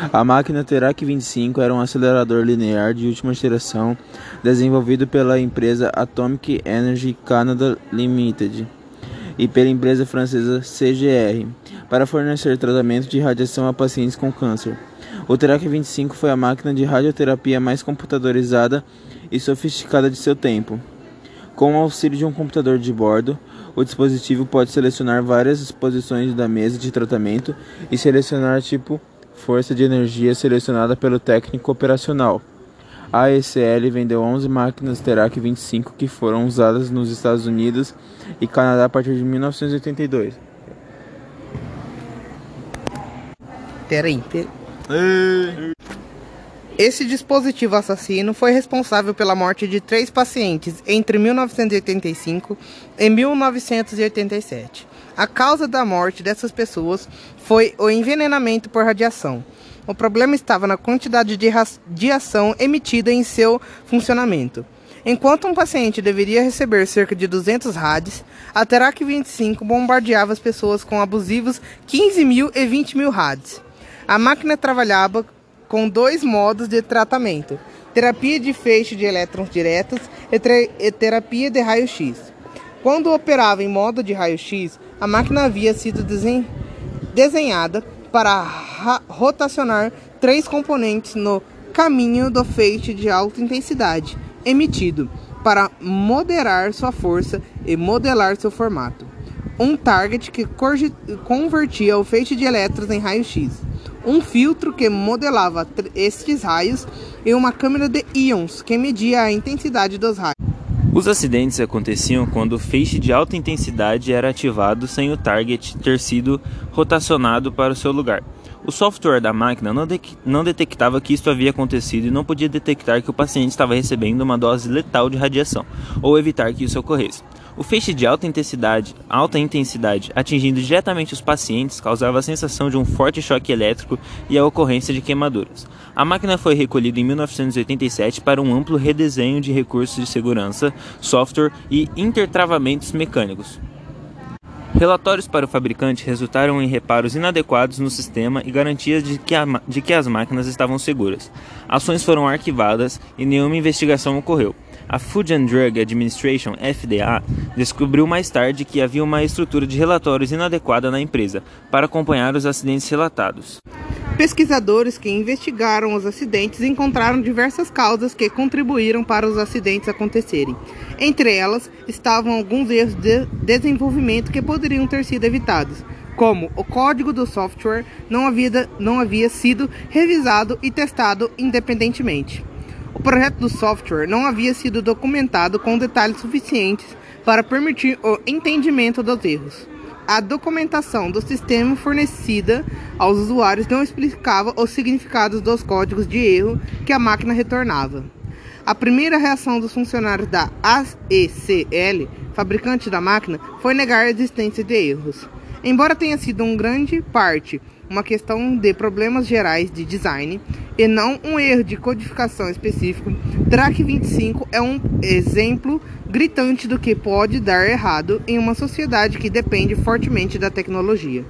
A máquina Terac 25 era um acelerador linear de última geração desenvolvido pela empresa Atomic Energy Canada Limited e pela empresa francesa CGR para fornecer tratamento de radiação a pacientes com câncer. O Terac 25 foi a máquina de radioterapia mais computadorizada e sofisticada de seu tempo. Com o auxílio de um computador de bordo, o dispositivo pode selecionar várias posições da mesa de tratamento e selecionar tipo força de energia selecionada pelo técnico operacional. A ECL vendeu 11 máquinas Terac 25 que foram usadas nos Estados Unidos e Canadá a partir de 1982. Peraí, peraí. Esse dispositivo assassino foi responsável pela morte de três pacientes entre 1985 e 1987. A causa da morte dessas pessoas foi o envenenamento por radiação. O problema estava na quantidade de radiação emitida em seu funcionamento. Enquanto um paciente deveria receber cerca de 200 rádios, a Terac 25 bombardeava as pessoas com abusivos 15 mil e 20 mil. A máquina trabalhava com dois modos de tratamento: terapia de feixe de elétrons diretos e, terapia de raio-x. Quando operava em modo de raio-x, a máquina havia sido desen desenhada para rotacionar três componentes no caminho do feixe de alta intensidade emitido, para moderar sua força e modelar seu formato. Um target que convertia o feixe de elétrons em raio-x um filtro que modelava estes raios e uma câmera de íons que media a intensidade dos raios. Os acidentes aconteciam quando o feixe de alta intensidade era ativado sem o target ter sido rotacionado para o seu lugar. O software da máquina não, de não detectava que isto havia acontecido e não podia detectar que o paciente estava recebendo uma dose letal de radiação, ou evitar que isso ocorresse. O feixe de alta intensidade, alta intensidade atingindo diretamente os pacientes causava a sensação de um forte choque elétrico e a ocorrência de queimaduras. A máquina foi recolhida em 1987 para um amplo redesenho de recursos de segurança, software e intertravamentos mecânicos. Relatórios para o fabricante resultaram em reparos inadequados no sistema e garantias de que, a, de que as máquinas estavam seguras. Ações foram arquivadas e nenhuma investigação ocorreu. A Food and Drug Administration, FDA, descobriu mais tarde que havia uma estrutura de relatórios inadequada na empresa para acompanhar os acidentes relatados. Pesquisadores que investigaram os acidentes encontraram diversas causas que contribuíram para os acidentes acontecerem. Entre elas estavam alguns erros de desenvolvimento que poderiam ter sido evitados, como o código do software não havia, não havia sido revisado e testado independentemente. O projeto do software não havia sido documentado com detalhes suficientes para permitir o entendimento dos erros. A documentação do sistema fornecida aos usuários não explicava os significados dos códigos de erro que a máquina retornava. A primeira reação dos funcionários da AECL, fabricante da máquina, foi negar a existência de erros. Embora tenha sido em grande parte uma questão de problemas gerais de design e não um erro de codificação específico, Track 25 é um exemplo gritante do que pode dar errado em uma sociedade que depende fortemente da tecnologia.